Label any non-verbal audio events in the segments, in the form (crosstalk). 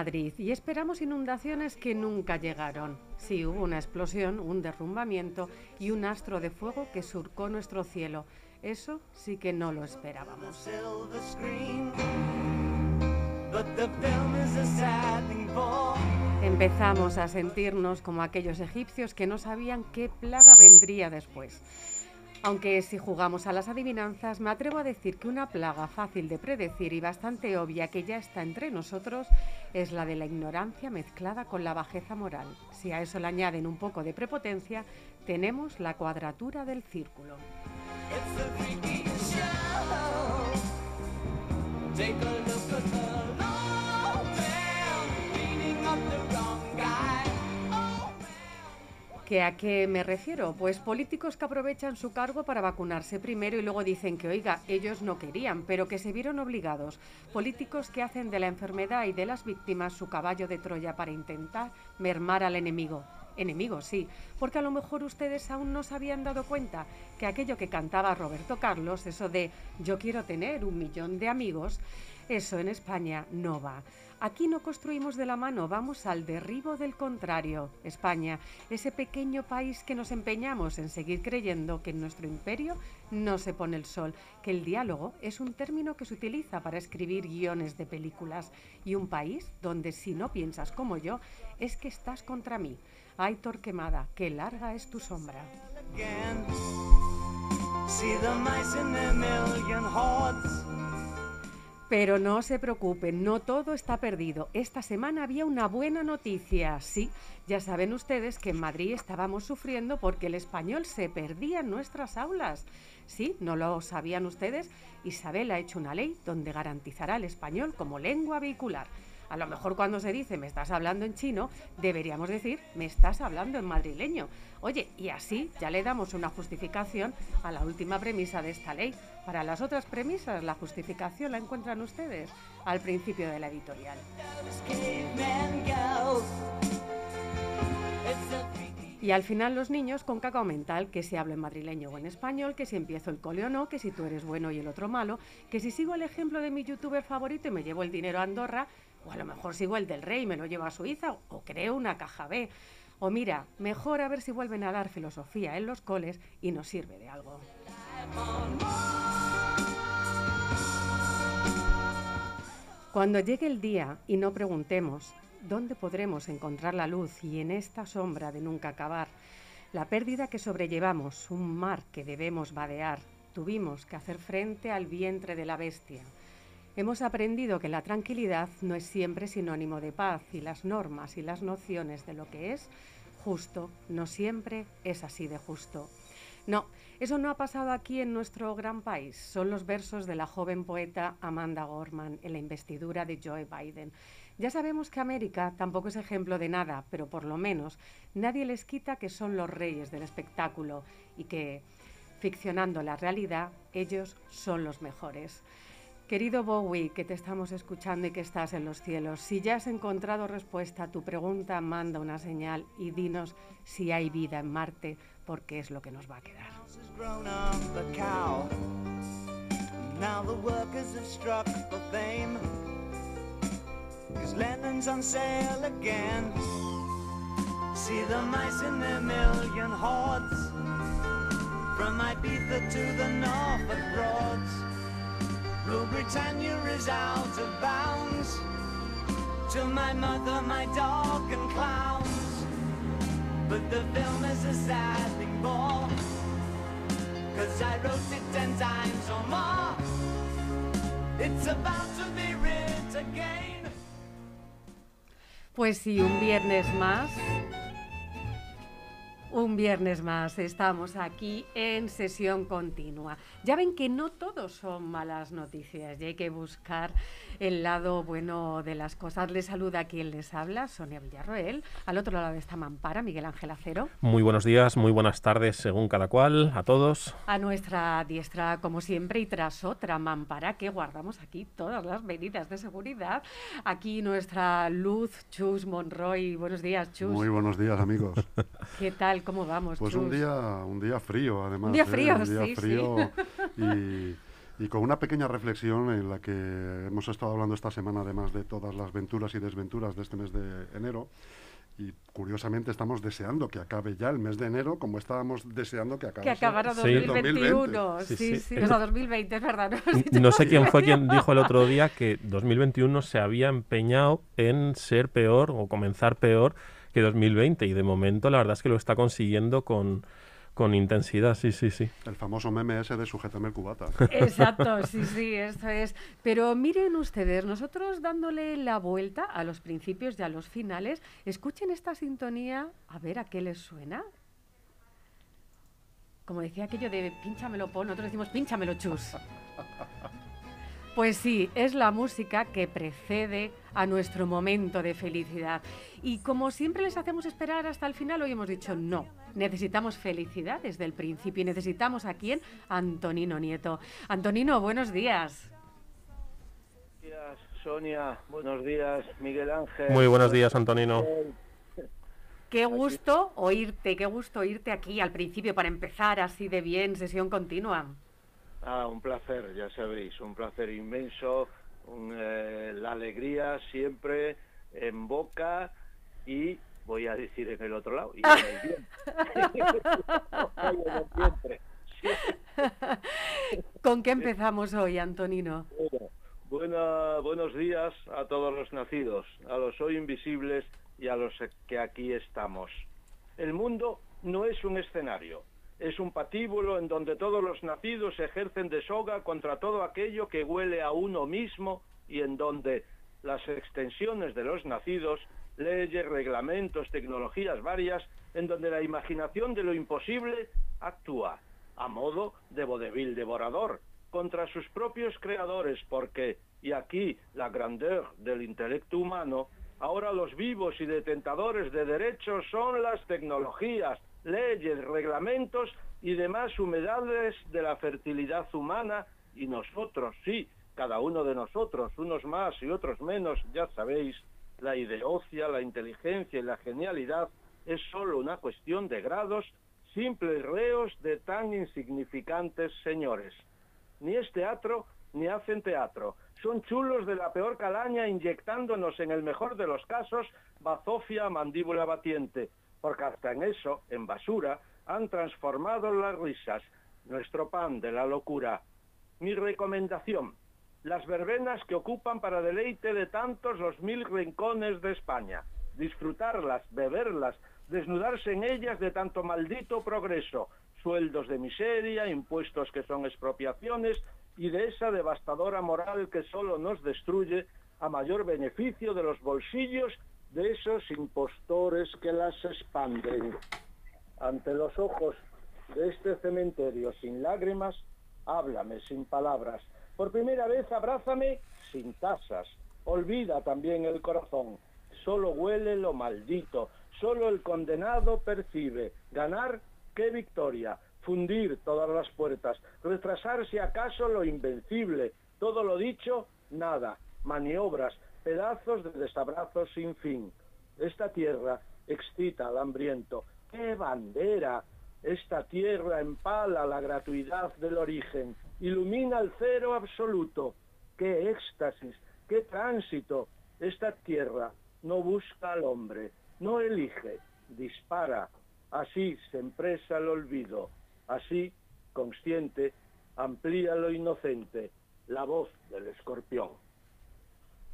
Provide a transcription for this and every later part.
Madrid y esperamos inundaciones que nunca llegaron. Sí, hubo una explosión, un derrumbamiento y un astro de fuego que surcó nuestro cielo. Eso sí que no lo esperábamos. Empezamos a sentirnos como aquellos egipcios que no sabían qué plaga vendría después. Aunque si jugamos a las adivinanzas, me atrevo a decir que una plaga fácil de predecir y bastante obvia que ya está entre nosotros es la de la ignorancia mezclada con la bajeza moral. Si a eso le añaden un poco de prepotencia, tenemos la cuadratura del círculo. ¿Que ¿A qué me refiero? Pues políticos que aprovechan su cargo para vacunarse primero y luego dicen que, oiga, ellos no querían, pero que se vieron obligados. Políticos que hacen de la enfermedad y de las víctimas su caballo de Troya para intentar mermar al enemigo. Enemigo, sí, porque a lo mejor ustedes aún no se habían dado cuenta que aquello que cantaba Roberto Carlos, eso de yo quiero tener un millón de amigos, eso en España no va. Aquí no construimos de la mano, vamos al derribo del contrario. España, ese pequeño país que nos empeñamos en seguir creyendo que en nuestro imperio no se pone el sol, que el diálogo es un término que se utiliza para escribir guiones de películas, y un país donde si no piensas como yo, es que estás contra mí. Ay, Torquemada, qué larga es tu sombra. Pero no se preocupen, no todo está perdido. Esta semana había una buena noticia. Sí, ya saben ustedes que en Madrid estábamos sufriendo porque el español se perdía en nuestras aulas. Sí, no lo sabían ustedes. Isabel ha hecho una ley donde garantizará el español como lengua vehicular. A lo mejor cuando se dice me estás hablando en chino, deberíamos decir me estás hablando en madrileño. Oye, y así ya le damos una justificación a la última premisa de esta ley. Para las otras premisas, la justificación la encuentran ustedes al principio de la editorial. Y al final los niños con cacao mental, que si hablo en madrileño o en español, que si empiezo el cole o no, que si tú eres bueno y el otro malo, que si sigo el ejemplo de mi youtuber favorito y me llevo el dinero a Andorra, o a lo mejor sigo el del rey, me lo llevo a Suiza, o creo una caja B. O mira, mejor a ver si vuelven a dar filosofía en los coles y nos sirve de algo. Cuando llegue el día y no preguntemos dónde podremos encontrar la luz y en esta sombra de nunca acabar, la pérdida que sobrellevamos, un mar que debemos vadear, tuvimos que hacer frente al vientre de la bestia Hemos aprendido que la tranquilidad no es siempre sinónimo de paz y las normas y las nociones de lo que es justo no siempre es así de justo. No, eso no ha pasado aquí en nuestro gran país. Son los versos de la joven poeta Amanda Gorman en la investidura de Joe Biden. Ya sabemos que América tampoco es ejemplo de nada, pero por lo menos nadie les quita que son los reyes del espectáculo y que, ficcionando la realidad, ellos son los mejores. Querido Bowie, que te estamos escuchando y que estás en los cielos, si ya has encontrado respuesta a tu pregunta, manda una señal y dinos si hay vida en Marte, porque es lo que nos va a quedar. Rule Britannia is out of bounds. To my mother, my dog, and clowns. But the film is a sad thing more. Cause I wrote it ten times or more. It's about to be written again. Pues sí, un viernes más Un viernes más estamos aquí en sesión continua. Ya ven que no todos son malas noticias y hay que buscar el lado bueno de las cosas. Les saluda quien les habla, Sonia Villarroel. Al otro lado está Mampara, Miguel Ángel Acero. Muy buenos días, muy buenas tardes, según cada cual, a todos. A nuestra diestra, como siempre, y tras otra Mampara que guardamos aquí todas las medidas de seguridad. Aquí nuestra luz, Chus Monroy. Buenos días, Chus. Muy buenos días, amigos. ¿Qué tal? ¿Cómo vamos? Pues un día, un día frío, además. Un día frío, ¿eh? Un día sí, frío (laughs) Y, y, con una pequeña reflexión en la que hemos estado hablando esta semana, además de todas las venturas y desventuras de este mes de enero. Y curiosamente estamos deseando que acabe ya el mes de enero, como estábamos deseando que acabara. Que acabara 2021. Sí, sí, sí. O sea, 2020, es verdad. No, (laughs) no sé quién fue quien dijo el otro día que 2021 se había empeñado en ser peor o comenzar peor que 2020 y de momento la verdad es que lo está consiguiendo con, con intensidad, sí, sí, sí. El famoso meme ese de sujétame el cubata. (laughs) Exacto, (laughs) sí, sí, eso es. Pero miren ustedes, nosotros dándole la vuelta a los principios y a los finales, escuchen esta sintonía, a ver a qué les suena. Como decía aquello de pínchamelo pon, nosotros decimos pínchamelo chus. (laughs) Pues sí, es la música que precede a nuestro momento de felicidad. Y como siempre les hacemos esperar hasta el final, hoy hemos dicho no. Necesitamos felicidad desde el principio y necesitamos a quién? Antonino Nieto. Antonino, buenos días. Buenos días, Sonia. Buenos días, Miguel Ángel. Muy buenos días, Antonino. Qué gusto oírte, qué gusto oírte aquí al principio para empezar así de bien, sesión continua. Ah, un placer, ya sabéis, un placer inmenso, un, eh, la alegría siempre en boca y voy a decir en el otro lado, y en el vientre. (laughs) ¿Con qué empezamos hoy, Antonino? Bueno, buenos días a todos los nacidos, a los hoy invisibles y a los que aquí estamos. El mundo no es un escenario, es un patíbulo en donde todos los nacidos ejercen de soga contra todo aquello que huele a uno mismo y en donde las extensiones de los nacidos, leyes, reglamentos, tecnologías varias, en donde la imaginación de lo imposible actúa a modo de vodevil devorador contra sus propios creadores, porque, y aquí la grandeur del intelecto humano, ahora los vivos y detentadores de derechos son las tecnologías, leyes, reglamentos y demás humedades de la fertilidad humana y nosotros, sí, cada uno de nosotros, unos más y otros menos, ya sabéis, la ideocia, la inteligencia y la genialidad es solo una cuestión de grados, simples reos de tan insignificantes señores. Ni es teatro, ni hacen teatro. Son chulos de la peor calaña inyectándonos en el mejor de los casos bazofia mandíbula batiente, porque hasta en eso, en basura, han transformado las risas, nuestro pan de la locura. Mi recomendación, las verbenas que ocupan para deleite de tantos los mil rincones de España, disfrutarlas, beberlas, desnudarse en ellas de tanto maldito progreso, sueldos de miseria, impuestos que son expropiaciones y de esa devastadora moral que solo nos destruye a mayor beneficio de los bolsillos de esos impostores que las expanden. Ante los ojos de este cementerio sin lágrimas, háblame sin palabras. Por primera vez abrázame sin tasas. Olvida también el corazón. Solo huele lo maldito. Solo el condenado percibe. Ganar, qué victoria. Fundir todas las puertas. Retrasar si acaso lo invencible. Todo lo dicho, nada. Maniobras, pedazos de desabrazos sin fin. Esta tierra excita al hambriento. ¡Qué bandera! Esta tierra empala la gratuidad del origen, ilumina el cero absoluto. ¡Qué éxtasis! ¡Qué tránsito! Esta tierra no busca al hombre, no elige, dispara. Así se empresa el olvido. Así, consciente, amplía lo inocente, la voz del escorpión.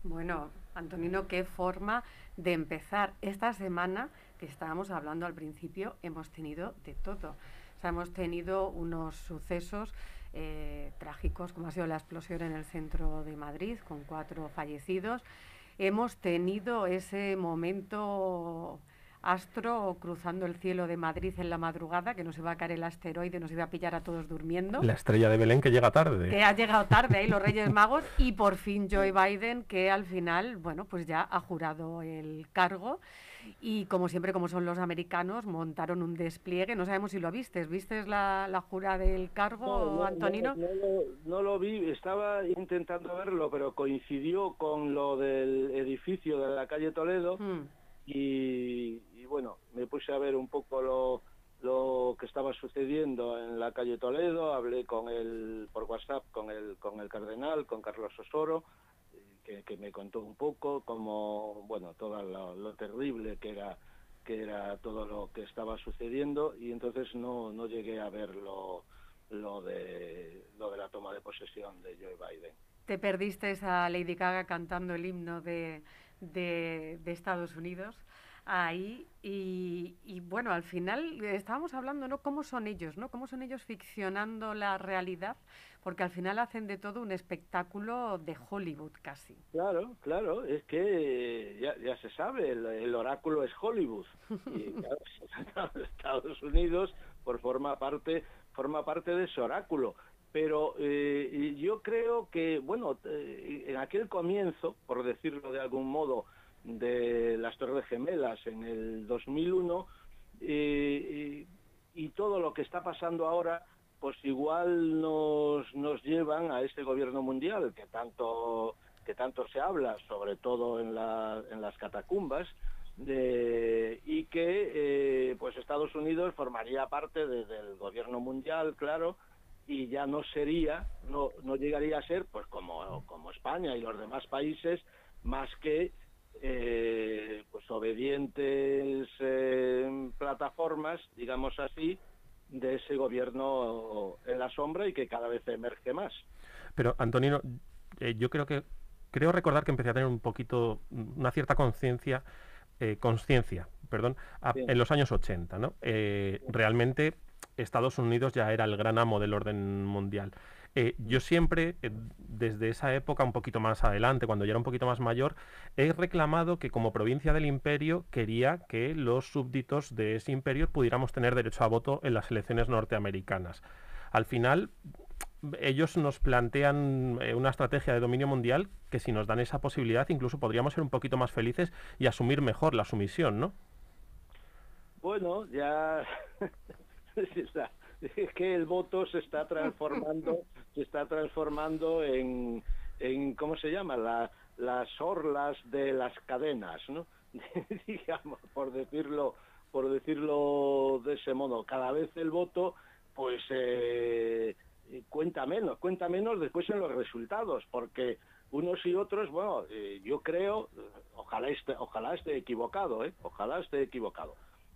Bueno, Antonino, qué forma de empezar esta semana que estábamos hablando al principio, hemos tenido de todo. O sea, hemos tenido unos sucesos eh, trágicos, como ha sido la explosión en el centro de Madrid, con cuatro fallecidos. Hemos tenido ese momento astro cruzando el cielo de Madrid en la madrugada, que nos iba a caer el asteroide, nos iba a pillar a todos durmiendo. La estrella de Belén que llega tarde. Que ha llegado tarde ahí los Reyes Magos y por fin Joe Biden que al final, bueno, pues ya ha jurado el cargo y como siempre, como son los americanos, montaron un despliegue. No sabemos si lo vistes. ¿Vistes la, la jura del cargo, Antonino? No, lo, vi, estaba intentando verlo, pero coincidió con lo del edificio de la calle Toledo hmm. y, bueno, me puse a ver un poco lo, lo que estaba sucediendo en la calle Toledo, hablé con él por WhatsApp con el, con el cardenal, con Carlos Osoro, que, me contó un poco como bueno todo lo, terrible que era que era todo lo que estaba sucediendo y entonces no, no llegué a ver lo, lo de lo de la toma de posesión de Joe Biden. ¿Te perdiste esa Lady Gaga cantando el himno de, de Estados Unidos? Ahí y, y, bueno, al final estábamos hablando, ¿no? ¿Cómo son ellos, ¿no? ¿Cómo son ellos ficcionando la realidad? Porque al final hacen de todo un espectáculo de Hollywood casi. Claro, claro, es que ya, ya se sabe, el, oráculo es Hollywood. Y (laughs) claro, Estados Unidos por forma parte, forma parte de ese oráculo pero eh, yo creo que, bueno, eh, en aquel comienzo, por decirlo de algún modo, de las Torres Gemelas en el 2001 y, todo lo que está pasando ahora pues igual nos, nos llevan a este gobierno mundial que tanto que tanto se habla sobre todo en, la, en las catacumbas de, y que eh, pues Estados Unidos formaría parte del gobierno mundial claro y ya no sería no no llegaría a ser pues como como España y los demás países más que eh, pues obedientes eh, plataformas, digamos así, de ese gobierno en la sombra y que cada vez emerge más. Pero Antonino, eh, yo creo que creo recordar que empecé a tener un poquito una cierta conciencia conciencia, perdón, en los años 80, ¿no? realmente Estados Unidos ya era el gran amo del orden mundial. Eh, yo siempre, eh, desde esa época, un poquito más adelante, cuando ya era un poquito más mayor, he reclamado que como provincia del imperio quería que los súbditos de ese imperio pudiéramos tener derecho a voto en las elecciones norteamericanas. Al final, ellos nos plantean eh, una estrategia de dominio mundial que si nos dan esa posibilidad incluso podríamos ser un poquito más felices y asumir mejor la sumisión, ¿no? Bueno, ya (laughs) es que el voto se está transformando, (laughs) se está transformando en, en ¿cómo se llama? La, las orlas de las cadenas, ¿no? (laughs) digamos, por decirlo, por decirlo de ese modo. Cada vez el voto, pues, eh, cuenta menos, cuenta menos después en los resultados, porque unos y otros, bueno, eh, yo creo, ojalá esté, ojalá esté equivocado, ¿eh? Ojalá esté equivocado,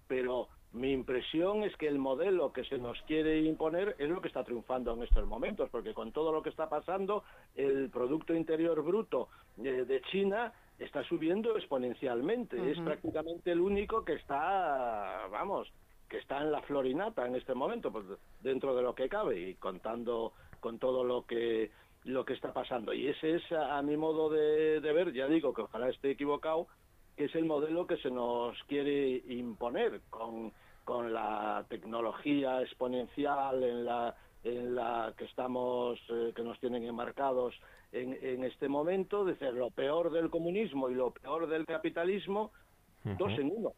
pero mi impresión es que el modelo que se nos quiere imponer es lo que está triunfando en estos momentos, porque con todo lo que está pasando, el Producto Interior Bruto eh, de China está subiendo exponencialmente. Es prácticamente el único que está, vamos, que está en la florinata en este momento, pues, dentro de lo que cabe y contando con todo lo que lo que está pasando. Y ese es, a, mi modo de ver, ya digo que ojalá esté equivocado, que es el modelo que se nos quiere imponer con, con la tecnología exponencial en la en la que estamos eh, que nos tienen enmarcados en, en este momento de ser lo peor del comunismo y lo peor del capitalismo dos en uno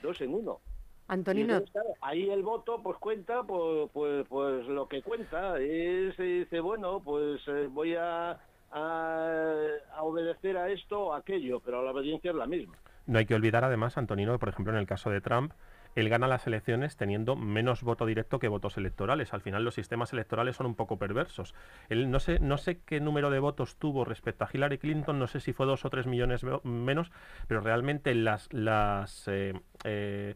dos en uno. Antonino. Ahí el voto pues cuenta pues pues, pues lo que cuenta es dice bueno pues eh, voy a a, obedecer a esto o aquello, pero la obediencia es la misma. No hay que olvidar además, Antonino, que por ejemplo en el caso de Trump, él gana las elecciones teniendo menos voto directo que votos electorales. Al final los sistemas electorales son un poco perversos. No sé, no sé qué número de votos tuvo respecto a Hillary Clinton, no sé si fue dos o tres millones menos, pero realmente las, las eh, eh,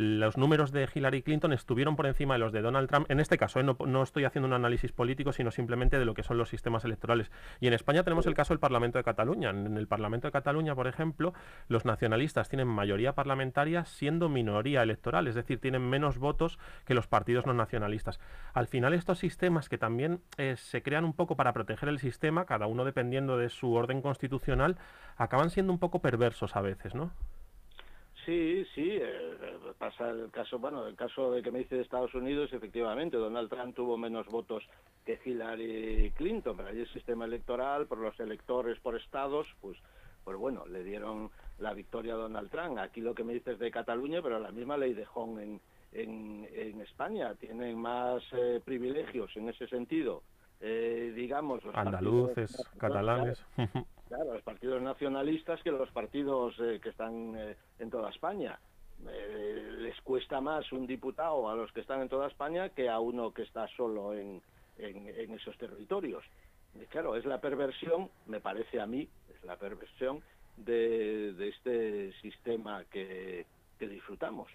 los números de Hillary Clinton estuvieron por encima de los de Donald Trump. En este caso, ¿eh? no, estoy haciendo un análisis político, sino simplemente de lo que son los sistemas electorales. Y en España tenemos el caso del Parlamento de Cataluña. En el Parlamento de Cataluña, por ejemplo, los nacionalistas tienen mayoría parlamentaria siendo minoría electoral, es decir, tienen menos votos que los partidos no nacionalistas. Al final, estos sistemas que también eh, se crean un poco para proteger el sistema, cada uno dependiendo de su orden constitucional, acaban siendo un poco perversos a veces, ¿no? Sí, sí, eh, pasa el caso, bueno, el caso de que me dice de Estados Unidos, efectivamente, Donald Trump tuvo menos votos que Hillary Clinton, pero ahí el sistema electoral, por los electores por estados, pues, pues bueno, le dieron la victoria a Donald Trump. Aquí lo que me dices de Cataluña, pero la misma ley de Hong en, en, España, tienen más eh, privilegios en ese sentido, eh, digamos... Los Andaluces, catalanes... (laughs) Claro, los partidos nacionalistas que los partidos eh, que están eh, en toda España. Eh, les cuesta más un diputado a los que están en toda España que a uno que está solo en, en, esos territorios. Y claro, es la perversión, me parece a mí, es la perversión de, de este sistema que, que disfrutamos.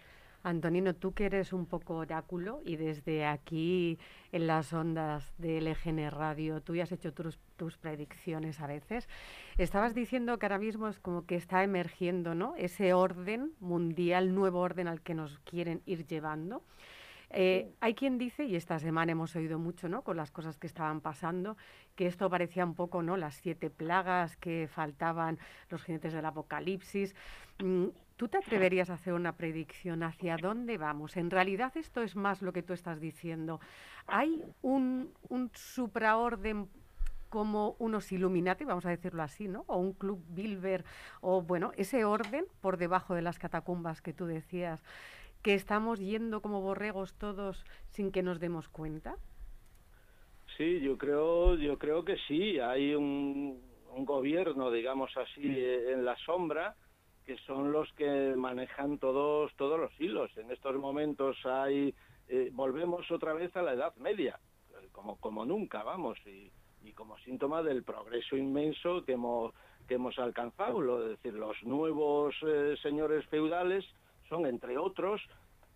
Antonino, tú que eres un poco oráculo y desde aquí en las ondas del EGN Radio, tú ya has hecho tus, tus, predicciones a veces. Estabas diciendo que ahora mismo es como que está emergiendo ¿no? ese orden mundial, nuevo orden al que nos quieren ir llevando. Eh, hay quien dice, y esta semana hemos oído mucho, ¿no? Con las cosas que estaban pasando, que esto parecía un poco, ¿no? Las siete plagas que faltaban, los jinetes del apocalipsis. Mm, ¿Tú te atreverías a hacer una predicción hacia dónde vamos? En realidad esto es más lo que tú estás diciendo. ¿Hay un, un supraorden como unos Illuminati, vamos a decirlo así, ¿no? O un club Bilber, o bueno, ese orden por debajo de las catacumbas que tú decías, que estamos yendo como borregos todos sin que nos demos cuenta. Sí, yo creo, yo creo que sí. Hay un, un gobierno, digamos así, en la sombra que son los que manejan todos todos los hilos. En estos momentos hay eh, volvemos otra vez a la Edad Media, como como nunca, vamos, y, y como síntoma del progreso inmenso que hemos que hemos alcanzado, es decir, los nuevos eh, señores feudales son entre otros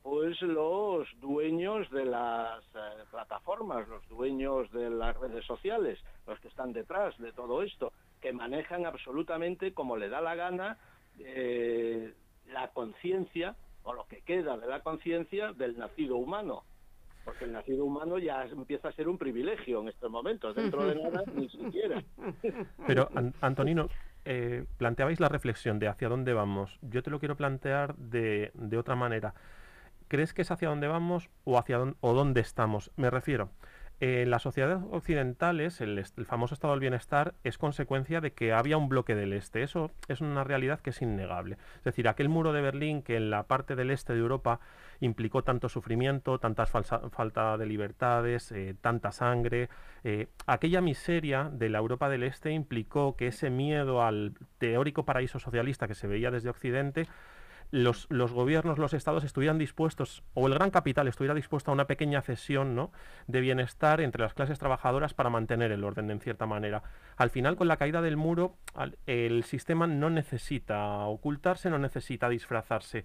pues los dueños de las eh, plataformas, los dueños de las redes sociales, los que están detrás de todo esto, que manejan absolutamente como le da la gana eh, la conciencia, o lo que queda de la conciencia del nacido humano. Porque el nacido humano ya empieza a ser un privilegio en estos momentos, dentro de nada ni siquiera. (laughs) Pero, Antonino, eh, planteabais la reflexión de hacia dónde vamos. Yo te lo quiero plantear de, de otra manera. ¿Crees que es hacia dónde vamos o hacia dónde, o dónde estamos? Me refiero, en las sociedades occidentales, el, famoso estado del bienestar es consecuencia de que había un bloque del este. Eso es una realidad que es innegable. Es decir, aquel muro de Berlín que en la parte del este de Europa implicó tanto sufrimiento, tanta falta de libertades, eh, tanta sangre, eh, aquella miseria de la Europa del este implicó que ese miedo al teórico paraíso socialista que se veía desde Occidente los, los, gobiernos, los estados estuvieran dispuestos, o el gran capital estuviera dispuesto a una pequeña cesión ¿no? de bienestar entre las clases trabajadoras para mantener el orden en cierta manera. Al final, con la caída del muro, el sistema no necesita ocultarse, no necesita disfrazarse.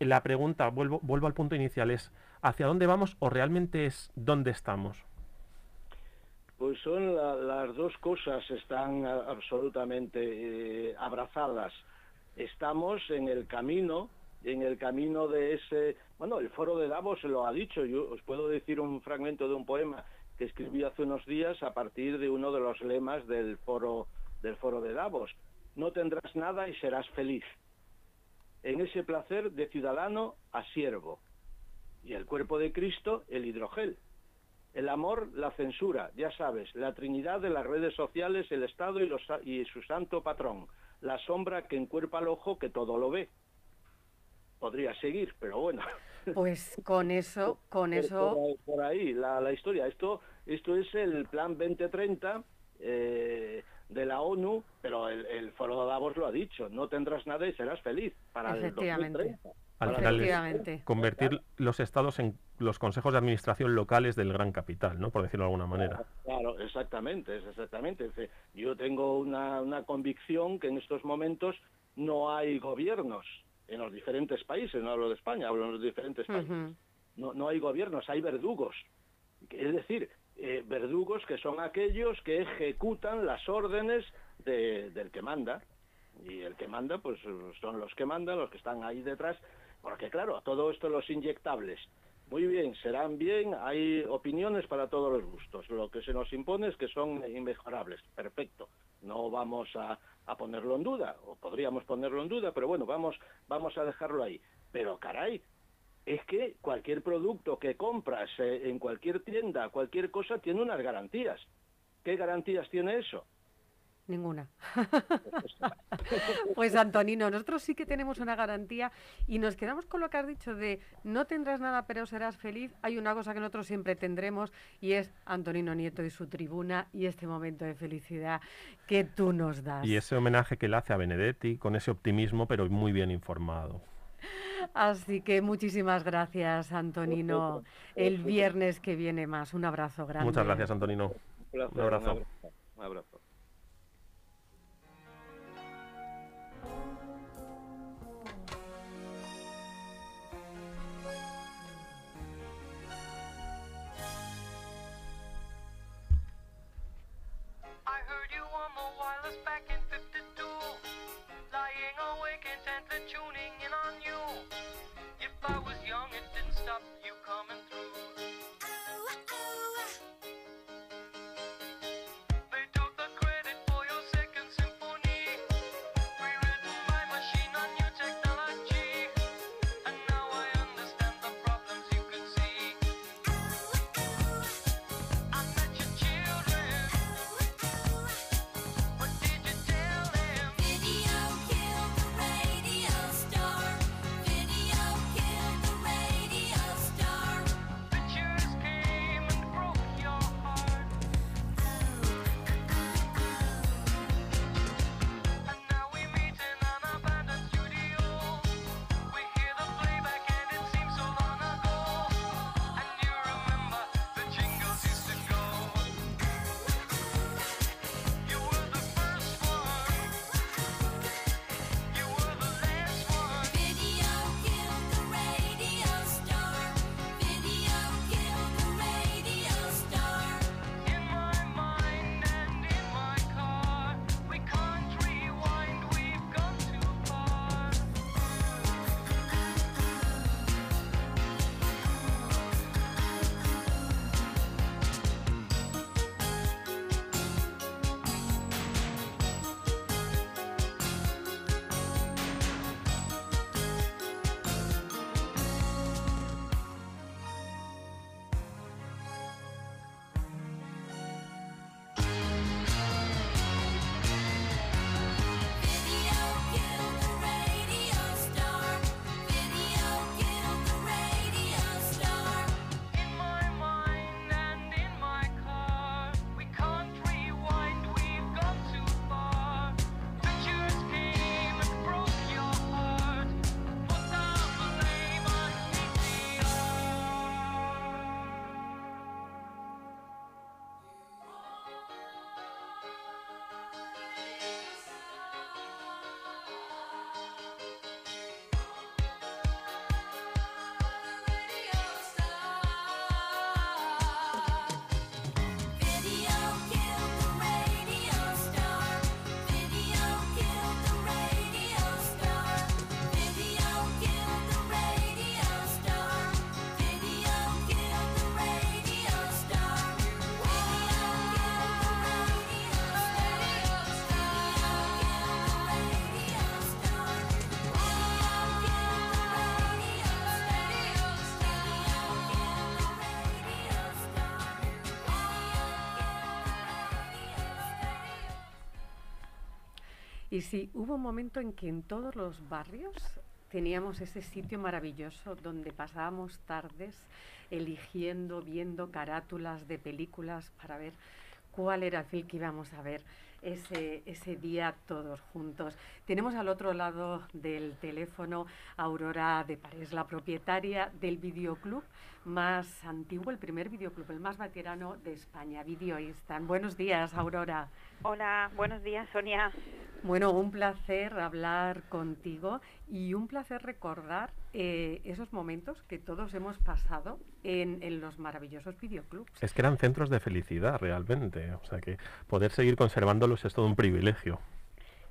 La pregunta, vuelvo, vuelvo al punto inicial, es ¿hacia dónde vamos o realmente es dónde estamos? Pues son las dos cosas, están absolutamente eh, abrazadas estamos en el camino, en el camino de ese, bueno, el foro de Davos lo ha dicho, yo os puedo decir un fragmento de un poema que escribí hace unos días a partir de uno de los lemas del foro del foro de Davos. No tendrás nada y serás feliz. En ese placer de ciudadano a siervo. Y el cuerpo de Cristo, el hidrogel. El amor, la censura, ya sabes, la trinidad de las redes sociales, el Estado y, y su santo patrón la sombra que encuerpa al ojo que todo lo ve. Podría seguir, pero bueno. (laughs) Pues con eso, con eso. Por ahí, la, la, historia. Esto, esto es el plan 2030 eh, de la ONU, pero el, el Foro de Davos lo ha dicho: no tendrás nada y serás feliz para el 2030 al final convertir los estados en los consejos de administración locales del gran capital, ¿no? Por decirlo de alguna manera. Claro, exactamente, exactamente. Yo tengo una, una convicción que en estos momentos no hay gobiernos en los diferentes países, no hablo de España, hablo de los diferentes países. no, no hay gobiernos, hay verdugos. Es decir, eh, verdugos que son aquellos que ejecutan las órdenes de, del que manda. Y el que manda, pues son los que mandan, los que están ahí detrás, porque claro, todo esto, los inyectables, Muy bien, serán bien, hay opiniones para todos los gustos. Lo que se nos impone es que son inmejorables. Perfecto. No vamos a, a ponerlo en duda, o podríamos ponerlo en duda, pero bueno, vamos, vamos a dejarlo ahí. Pero caray, es que cualquier producto que compras eh, en cualquier tienda, cualquier cosa, tiene unas garantías. ¿Qué garantías tiene eso? Ninguna. (laughs) pues Antonino, nosotros sí que tenemos una garantía y nos quedamos con lo que has dicho de no tendrás nada pero serás feliz. Hay una cosa que nosotros siempre tendremos y es Antonino Nieto y su tribuna y este momento de felicidad que tú nos das. Y ese homenaje que le hace a Benedetti con ese optimismo pero muy bien informado. Así que muchísimas gracias, Antonino. El viernes que viene más. Un abrazo grande. Muchas gracias, Antonino. Un abrazo. Un abrazo. Un abrazo. Y sí, hubo un momento en que en todos los barrios teníamos ese sitio maravilloso donde pasábamos tardes eligiendo, viendo carátulas de películas para ver cuál era el film que íbamos a ver ese, ese día todos juntos. Tenemos al otro lado del teléfono Aurora de Parés, la propietaria del videoclub más antiguo, el primer videoclub, el más veterano de España, Video Instant. Buenos días, Aurora. Hola, buenos días, Sonia. Bueno, un placer hablar contigo y un placer recordar eh, esos momentos que todos hemos pasado en, en los maravillosos videoclubs. Es que eran centros de felicidad realmente. O sea que poder seguir conservándolos es todo un privilegio.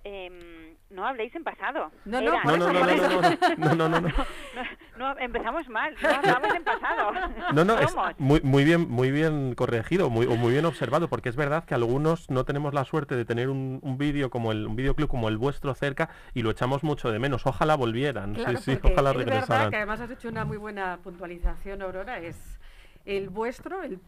Em, no habléis en pasado. No, no, No, no, no, no, no, no, no, (laughs) no, no. No, no, empezamos mal, no hablamos en pasado. (laughs) No, no, es muy, muy bien, muy bien corregido, muy, o muy bien observado, porque es verdad que algunos no tenemos la suerte de tener un, un vídeo como el, un videoclub como el vuestro cerca y lo echamos mucho de menos. Ojalá volvieran, Claro, sí, sí, ojalá es verdad regresaran. que además has hecho una muy buena puntualización, Aurora. Es el vuestro, el,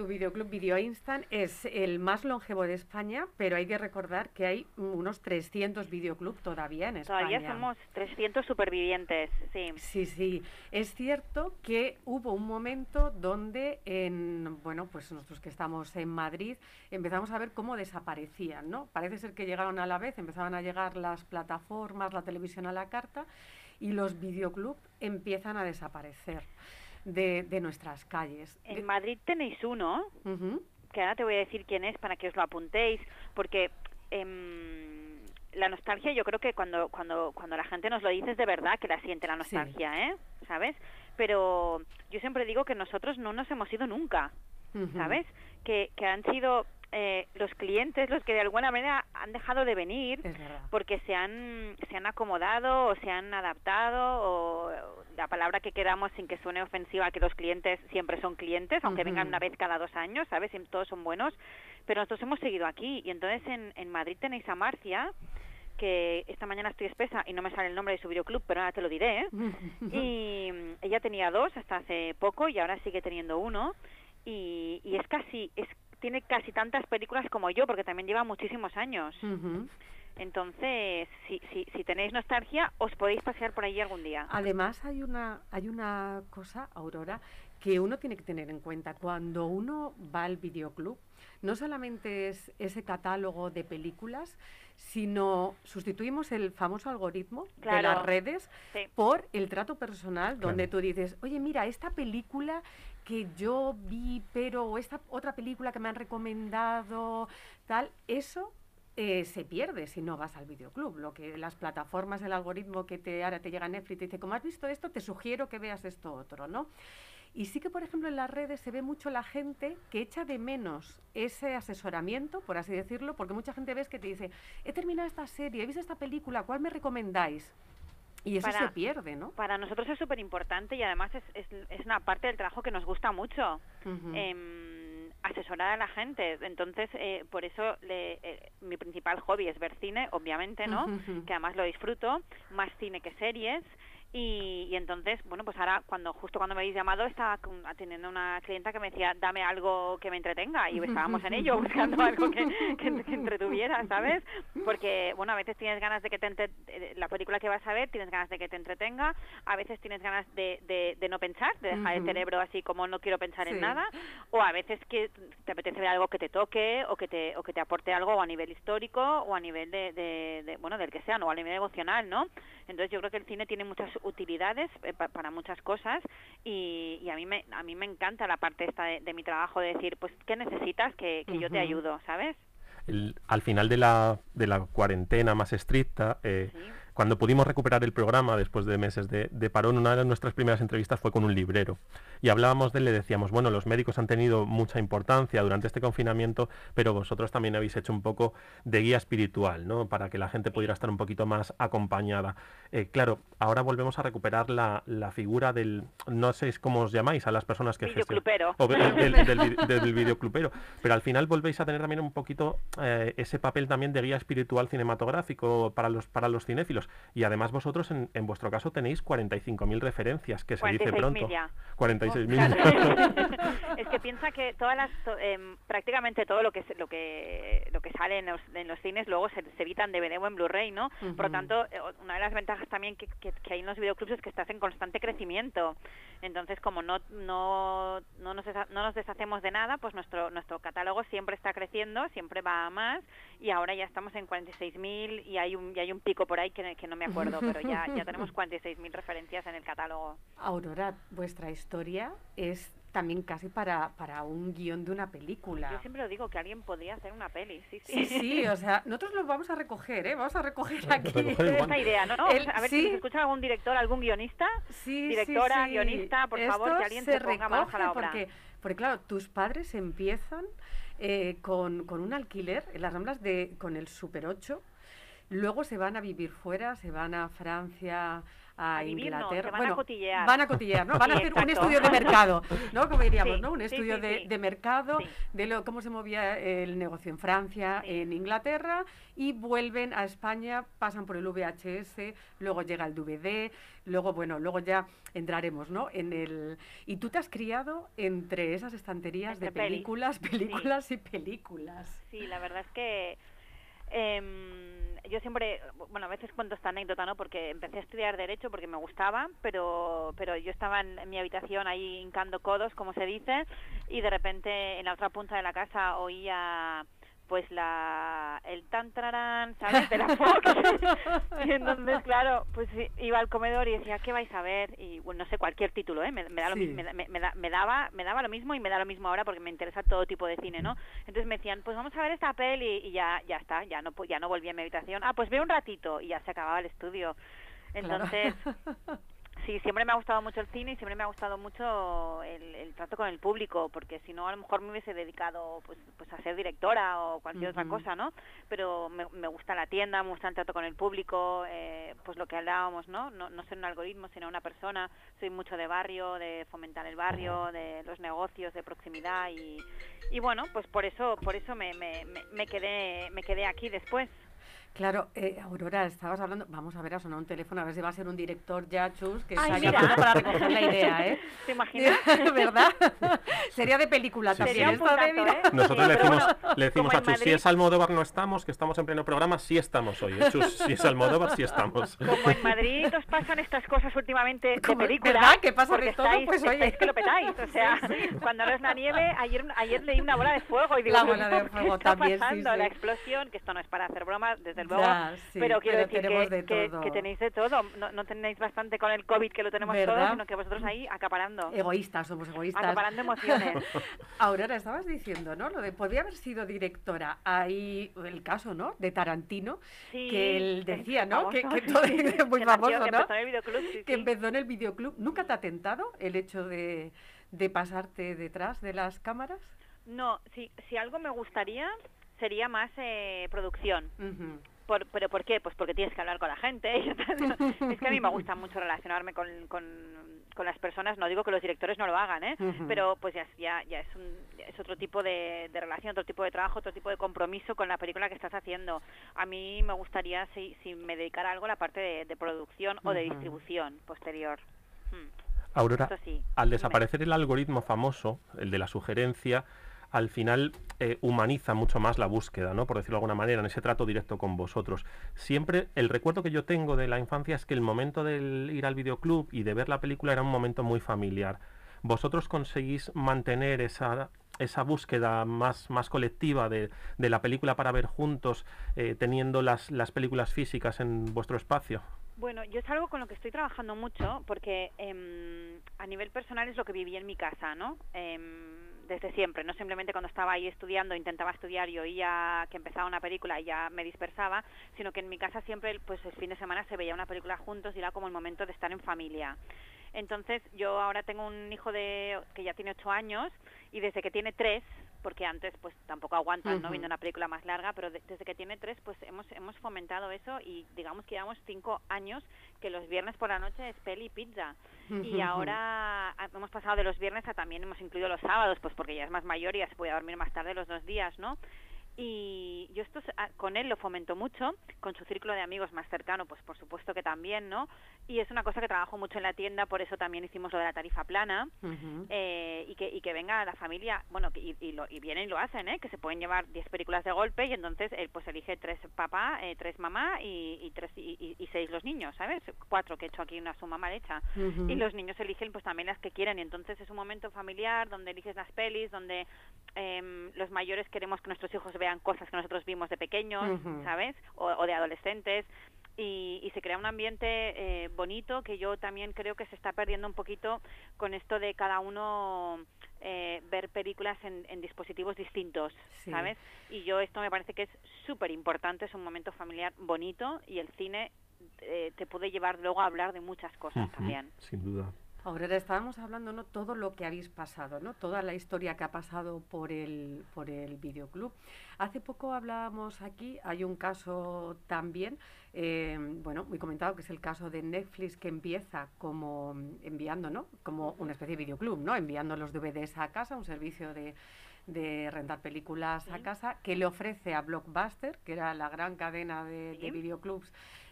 tu videoclub Video Instant, es el más longevo de España, pero hay que recordar que hay unos 300 videoclub todavía en España. Todavía somos 300 supervivientes, sí. Sí, sí. Es cierto que hubo un momento donde, en, bueno, pues nosotros que estamos en Madrid, empezamos a ver cómo desaparecían, ¿no? Parece ser que llegaron a la vez, empezaban a llegar las plataformas, la televisión a la carta, y los videoclub empiezan a desaparecer de, de nuestras calles. En De- Madrid tenéis uno, que ahora te voy a decir quién es para que os lo apuntéis, porque em, la nostalgia yo creo que cuando, cuando, cuando la gente nos lo dice es de verdad que la siente la Sí. nostalgia, ¿eh? ¿Sabes? Pero yo siempre digo que nosotros no nos hemos ido nunca. ¿sabes? Que, que han sido eh, los clientes los que de alguna manera han dejado de venir porque se han, se han acomodado o se han adaptado o la palabra que queramos sin que suene ofensiva que los clientes siempre son clientes aunque vengan una vez cada dos años sabes Siem- todos son buenos pero nosotros hemos seguido aquí. Y entonces en, en Madrid tenéis a Marcia que esta mañana estoy espesa y no me sale el nombre de su videoclub pero ahora te lo diré ¿eh? (laughs) y ella tenía dos hasta hace poco y ahora sigue teniendo uno. Y, y es casi es tiene casi tantas películas como yo porque también lleva muchísimos años entonces, si, si, si tenéis nostalgia, os podéis pasear por allí algún día. Además hay una, hay una cosa, Aurora, que uno tiene que tener en cuenta. Cuando uno va al videoclub, no solamente es ese catálogo de películas, sino sustituimos el famoso algoritmo de las redes Sí. por el trato personal, donde Claro. tú dices, oye, mira, esta película que yo vi, pero esta otra película que me han recomendado, tal, eso eh, se pierde si no vas al videoclub. Lo que las plataformas, el algoritmo que te ahora te llega a Netflix te dice, como has visto esto, te sugiero que veas esto otro, ¿no? Y sí que, por ejemplo, en las redes se ve mucho la gente que echa de menos ese asesoramiento, por así decirlo, porque mucha gente ves que te dice, he terminado esta serie, he visto esta película, ¿cuál me recomendáis? Y eso Para- se pierde, ¿no? Para nosotros es súper importante y además es, es, es una parte del trabajo que nos gusta mucho. Em, asesorar a la gente. Entonces, eh, por eso le- eh, mi principal hobby es ver cine, obviamente, ¿no? Que además lo disfruto, más cine que series. Y, y entonces, bueno, pues ahora, cuando justo cuando me habéis llamado, estaba atendiendo una clienta que me decía, dame algo que me entretenga. Y estábamos en ello, (laughs) buscando algo que, que, que entretuviera, ¿sabes? Porque, bueno, a veces tienes ganas de que te entre- de- la película que vas a ver, tienes ganas de que te entretenga, a veces tienes ganas de, de, de no pensar, de dejar el cerebro así como no quiero pensar Sí. en nada, o a veces que te apetece ver algo que te toque o que te, o que te aporte algo o a nivel histórico o a nivel de, de- de- bueno, del que sea, o a nivel emocional, ¿no? Entonces yo creo que el cine tiene muchas utilidades eh, pa- para muchas cosas y, y a mí me a mí me encanta la parte esta de, de mi trabajo de decir, pues, ¿qué necesitas? Que, que yo te ayudo, ¿sabes? El- al final de la, de la cuarentena más estricta, eh, Sí. Cuando pudimos recuperar el programa después de meses de, de parón, una de nuestras primeras entrevistas fue con un librero. Y hablábamos de él, le decíamos, bueno, los médicos han tenido mucha importancia durante este confinamiento, pero vosotros también habéis hecho un poco de guía espiritual, ¿no? Para que la gente pudiera estar un poquito más acompañada. Eh, claro, ahora volvemos a recuperar la, la figura del, no sé cómo os llamáis a las personas que Videoclupero. o del, del, del (laughs) vi- del videoclupero. Pero al final volvéis a tener también un poquito eh, ese papel también de guía espiritual cinematográfico para los, para los cinéfilos. Y además vosotros, en, en vuestro caso, tenéis 45.000 referencias, que se dice 46.000 pronto. ya. 46.000. (laughs) es que piensa que todas las to- em, prácticamente todo lo que se- lo que lo que sale en los, en los cines luego se, se edita en DVD o en Blu-ray no por lo tanto eh, una de las ventajas también que, que- que hay en los videoclubs es que estás en constante crecimiento entonces como no no no nos, desha- no nos deshacemos de nada pues nuestro nuestro catálogo siempre está creciendo siempre va a más y ahora ya estamos en 46.000 y hay un y hay un pico por ahí que, que no me acuerdo pero ya ya tenemos (laughs) 46.000 referencias en el catálogo Aurora, vuestra historia es también casi para, para un guion de una película. Yo siempre lo digo que alguien podría hacer una peli, sí, sí. Sí, sí, o sea, nosotros lo vamos a recoger, ¿eh? Vamos a recoger aquí. Recoger Esta idea, ¿no? El- a ver sí. si nos escucha algún director, algún guionista. Sí, sí, Directora, sí. guionista, por favor, que alguien se se ponga manos a la recoge obra. Porque, porque claro, tus padres empiezan eh, con, con un alquiler en las Ramblas de, con el Super 8, Luego se van a vivir fuera, se van a Francia, a, A vivir, no, Inglaterra. van a cotillear. Van a cotillear, ¿no? Van a hacer un estudio de mercado, ¿no? Como diríamos, Sí, ¿no? Un estudio sí, de, mercado, de lo, cómo se movía el negocio en Francia, en Inglaterra, y vuelven a España, pasan por el VHS, luego llega el DVD, luego, bueno, luego ya entraremos, ¿no? En el... Y tú te has criado entre esas estanterías de Entre películas, películas y películas. Sí, la verdad es que em, yo siempre, bueno, a veces cuento esta anécdota, ¿no? Porque empecé a estudiar Derecho porque me gustaba, pero, pero yo estaba en, en mi habitación ahí hincando codos, como se dice, y de repente en la otra punta de la casa oía pues la el tan tararán, ¿sabes? de la (laughs) Fox (laughs) y entonces claro pues iba al comedor y decía qué vais a ver y bueno no sé cualquier título eh me, me da lo Sí. mi- me, da- me- me da- me daba me daba lo mismo y me da lo mismo ahora porque me interesa todo tipo de cine no entonces me decían pues vamos a ver esta peli y ya ya está ya no ya no volví a mi habitación. Ah pues veo un ratito y ya se acababa el estudio. Claro. (laughs) Sí, siempre me ha gustado mucho el cine y siempre me ha gustado mucho el, el trato con el público, porque si no a lo mejor me hubiese dedicado pues, pues a ser directora o cualquier otra cosa, ¿no? Pero me, me gusta la tienda, me gusta el trato con el público, eh, pues lo que hablábamos, ¿no? ¿no? No ser un algoritmo, sino una persona. Soy mucho de barrio, de fomentar el barrio, de los negocios, de proximidad y, y bueno, pues por eso por eso me, me, me, me quedé me quedé aquí después. Claro, eh, Aurora, estabas hablando, vamos a ver, ha sonado un teléfono, a ver si va a ser un director ya, Chus, que Ay, está llamando para recoger la idea, ¿eh? (laughs) ¿Te imaginas? (laughs) ¿Verdad? Sería de película Sí, también. Sería un esto de, mira. ¿eh? Nosotros Sí, le decimos, bueno, le decimos a Chus, si Madrid- es Almodóvar no estamos, que estamos en pleno programa, sí estamos hoy. ¿eh, Chus, si es Almodóvar, sí estamos. Como en Madrid os pasan estas cosas últimamente de Como- película, ¿verdad? Que pasa porque de todo, estáis, pues, oye. estáis que lo petáis, o sea, cuando no es la nieve, ayer, ayer leí una bola de fuego y digo, La bola de ¿qué fuego está también, sí, pasando? sí. La explosión, que esto no es para hacer bromas, desde luego, Ya, sí, pero quiero pero decir que, de que- que tenéis de todo, no, no tenéis bastante con el COVID que lo tenemos ¿Verdad? todos, sino que vosotros ahí acaparando, Egoístas, somos egoístas. acaparando emociones. (laughs) Aurora, estabas diciendo, ¿no? Lo de podría haber sido directora. Hay el caso, ¿no? De Tarantino, Sí, que él decía, ¿no? Que, famoso, que sí, (laughs) todo sí, muy que nació- famoso, que ¿no? empezó en el videoclub, que empezó en el videoclub. ¿Nunca te ha tentado el hecho de, de pasarte detrás de las cámaras? No, si, si algo me gustaría sería más eh, producción. Ujú. Por, ¿Pero por qué? Pues porque tienes que hablar con la gente. (laughs) es que a mí me gusta mucho relacionarme con, con, con las personas. No digo que los directores no lo hagan, ¿eh? Pero pues ya, ya, ya es, un, es otro tipo de, de relación, otro tipo de trabajo, otro tipo de compromiso con la película que estás haciendo. A mí me gustaría, si, si me dedicara a algo, la parte de, de producción o de distribución posterior. Hmm. Aurora, sí, al desaparecer el algoritmo famoso, el de la sugerencia, al final eh, humaniza mucho más la búsqueda, ¿no? Por decirlo de alguna manera, en ese trato directo con vosotros. Siempre el recuerdo que yo tengo de la infancia es que el momento de ir al videoclub y de ver la película era un momento muy familiar. ¿Vosotros conseguís mantener esa, esa búsqueda más, más colectiva de, de la película para ver juntos, eh, teniendo las, las películas físicas en vuestro espacio? Bueno, yo es algo con lo que estoy trabajando mucho porque em, a nivel personal es lo que viví en mi casa, ¿no? Em, desde siempre, no simplemente cuando estaba ahí estudiando, intentaba estudiar y oía que empezaba una película y ya me dispersaba, sino que en mi casa siempre, pues el fin de semana se veía una película juntos y era como el momento de estar en familia. Entonces yo ahora tengo un hijo de que ya tiene ocho años y desde que tiene tres, porque antes pues tampoco aguantan, ¿no? Viendo una película más larga, pero de- desde que tiene tres pues hemos hemos fomentado eso y digamos que llevamos cinco años que los viernes por la noche es peli y pizza y ahora ah, hemos pasado de los viernes a también hemos incluido los sábados pues porque ya es más mayor y ya se puede dormir más tarde los dos días, ¿no? Y yo esto ah, con él lo fomento mucho, con su círculo de amigos más cercano, pues por supuesto que también, ¿no? Y es una cosa que trabajo mucho en la tienda, por eso también hicimos lo de la tarifa plana, eh, y, que, y que venga la familia, bueno, y, y, lo, y vienen y lo hacen, ¿eh? Que se pueden llevar 10 películas de golpe y entonces él pues elige tres papá, eh, tres mamá y, y tres y, seis los niños, ¿sabes? Cuatro que he hecho aquí una suma mal hecha. Y los niños eligen pues también las que quieren y entonces es un momento familiar donde eliges las pelis, donde em, los mayores queremos que nuestros hijos vean cosas que nosotros vimos de pequeños. ¿sabes? O, o de adolescentes. Y, y se crea un ambiente eh, bonito que yo también creo que se está perdiendo un poquito con esto de cada uno eh, ver películas en, en dispositivos distintos, Sí. ¿sabes? Y yo esto me parece que es súper importante, es un momento familiar bonito y el cine eh, te puede llevar luego a hablar de muchas cosas también. Sin duda. Aurora, estábamos hablando, ¿no? Todo lo que habéis pasado, ¿no? Toda la historia que ha pasado por el, por el videoclub. Hace poco hablábamos aquí, hay un caso también, eh, bueno, muy comentado, que es el caso de Netflix que empieza como enviando, ¿no? Como una especie de videoclub, ¿no? Enviando los DVDs a casa, un servicio de, de rentar películas a casa, que le ofrece a Blockbuster, que era la gran cadena de, de videoclubs,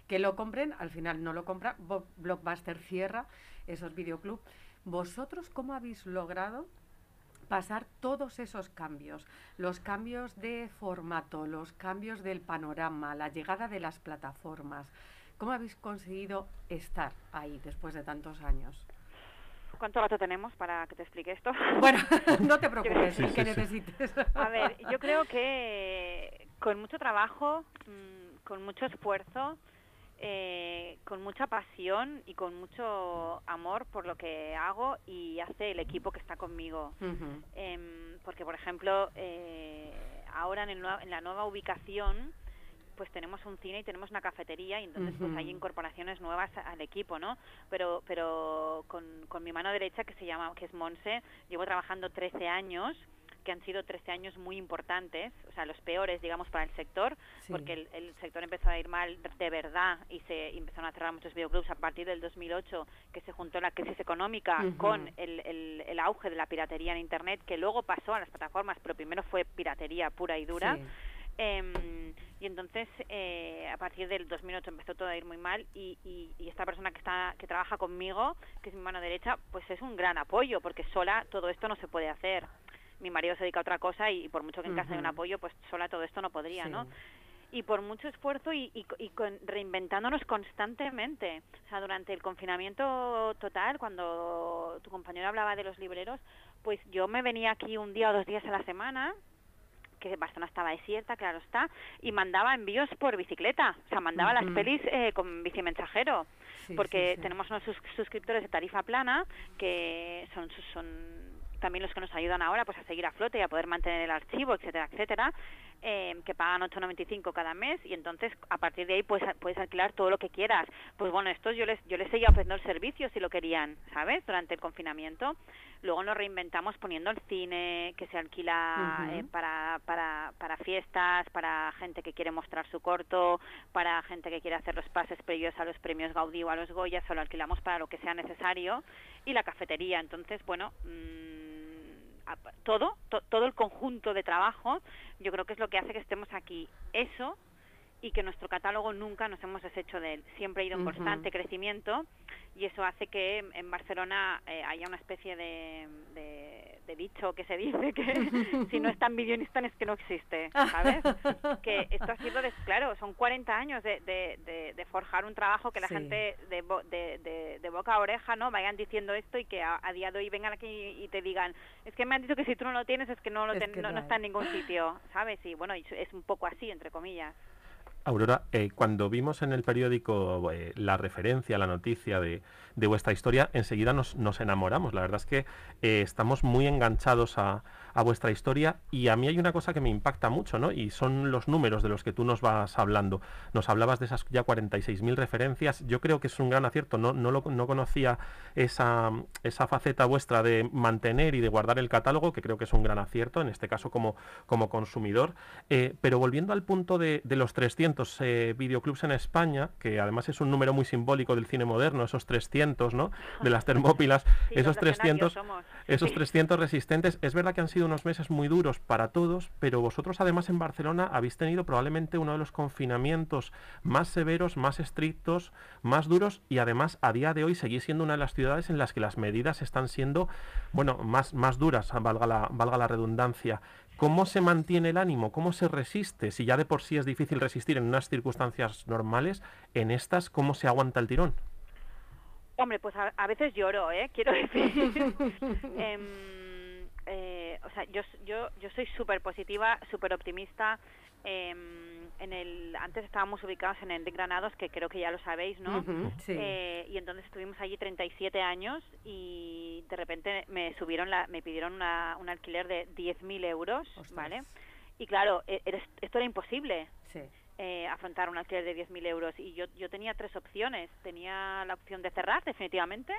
que lo compren, al final no lo compra, Blockbuster cierra esos videoclubs. ¿Vosotros cómo habéis logrado pasar todos esos cambios? Los cambios de formato, los cambios del panorama, la llegada de las plataformas. ¿Cómo habéis conseguido estar ahí después de tantos años? ¿Cuánto rato tenemos para que te explique esto? (laughs) Bueno, no te preocupes, Sí, que sí. necesites. A ver, yo creo que con mucho trabajo, mm, con mucho esfuerzo, eh, con mucha pasión y con mucho amor por lo que hago y hace el equipo que está conmigo. Em, porque, por ejemplo, eh, ahora en, el en la nueva ubicación, pues tenemos un cine y tenemos una cafetería y entonces pues hay incorporaciones nuevas al equipo, ¿no? Pero pero con, con mi mano derecha que se llama que es Monse, llevo trabajando 13 años que han sido 13 años muy importantes, o sea, los peores, digamos, para el sector, Sí. porque el, el sector empezó a ir mal de- verdad y se empezaron a cerrar muchos videoclubs a partir del 2008, que se juntó la crisis económica con el, el- el auge de la piratería en Internet, que luego pasó a las plataformas, pero primero fue piratería pura y dura. Sí. Em, y entonces, eh, a partir del 2008 empezó todo a ir muy mal y, y- y esta persona que está que trabaja conmigo, que es mi mano derecha, pues es un gran apoyo, porque sola todo esto no se puede hacer. Mi marido se dedica a otra cosa y, por mucho que en casa haya un apoyo, pues sola todo esto no podría, Sí. ¿no? y por mucho esfuerzo y, y, y con- reinventándonos constantemente. O sea, durante el confinamiento total, cuando tu compañero hablaba de los libreros, pues yo me venía aquí un día o dos días a la semana que Barcelona estaba desierta, claro está, y mandaba envíos por bicicleta, o sea, mandaba las pelis eh, con bicimensajero, Sí, porque sí, sí. tenemos unos sus- suscriptores de tarifa plana que son, son también los que nos ayudan ahora pues a seguir a flote y a poder mantener el archivo, etcétera, etcétera, eh, que pagan 8.95 cada mes y entonces a partir de ahí puedes, puedes alquilar todo lo que quieras. Pues bueno, estos yo les yo les seguía ofreciendo el servicio si lo querían, ¿sabes? Durante el confinamiento. Luego nos reinventamos poniendo el cine que se alquila eh, para, para, para fiestas, para gente que quiere mostrar su corto, para gente que quiere hacer los pases previos a los premios Gaudí o a los Goya, solo alquilamos para lo que sea necesario. Y la cafetería, entonces, bueno, mm, a- todo, to- todo el conjunto de trabajo, yo creo que es lo que hace que estemos aquí. Eso y que nuestro catálogo nunca nos hemos deshecho de él. Siempre ha ido en constante crecimiento y eso hace que en- Barcelona eh, haya una especie de, de, de dicho que se dice que (laughs) si no está en Videonistan es que no existe, ¿sabes? (laughs) que esto ha sido, de, claro, son 40 años de, forjar un trabajo que la Sí. gente de, bo- de, boca a oreja no vayan diciendo esto y que a, a día de hoy vengan aquí y te digan es que me han dicho que si tú no lo tienes es que no, lo Es ten- que no, no no está en ningún sitio, ¿sabes? Y bueno, y es un poco así, entre comillas. Aurora, eh, cuando vimos en el periódico eh, la referencia, la noticia de, de vuestra historia, enseguida nos, nos enamoramos. La verdad es que eh, estamos muy enganchados a, a vuestra historia y a mí hay una cosa que me impacta mucho, ¿no? Y son los números de los que tú nos vas hablando. Nos hablabas de esas ya 46.000 referencias. Yo creo que es un gran acierto. No, no, lo, no conocía esa, esa faceta vuestra de mantener y de guardar el catálogo, que creo que es un gran acierto, en este caso como, como consumidor. Eh, pero volviendo al punto de, de los 300 eh, videoclubs en España, que además es un número muy simbólico del cine moderno, esos 300, ¿no? De las termópilas, (laughs) Sí, esos los legionarios 300, somos. esos Sí. 300 resistentes. Es verdad que han sido unos meses muy duros para todos, pero vosotros además en Barcelona habéis tenido probablemente uno de los confinamientos más severos, más estrictos, más duros y además a día de hoy seguís siendo una de las ciudades en las que las medidas están siendo, bueno, más, más duras, valga la, valga la redundancia. ¿Cómo se mantiene el ánimo? ¿Cómo se resiste? Si ya de por sí es difícil resistir en unas circunstancias normales, en estas, ¿cómo se aguanta el tirón? Hombre, pues a, a veces lloro, ¿eh? (laughs) Quiero decir. (laughs) Em, eh, o sea, yo, yo, yo soy súper positiva, súper optimista. em, en el, antes estábamos ubicados en Enric Granados, que creo que ya lo sabéis, ¿no? Sí. Eh, y entonces estuvimos allí 37 años y de repente me subieron, la, me pidieron una, un alquiler de 10.000 euros, Ostras. ¿vale? Y claro, e- era- esto era imposible Sí. Eh, afrontar un alquiler de 10.000 euros. Y yo, yo tenía tres opciones. Tenía la opción de cerrar definitivamente,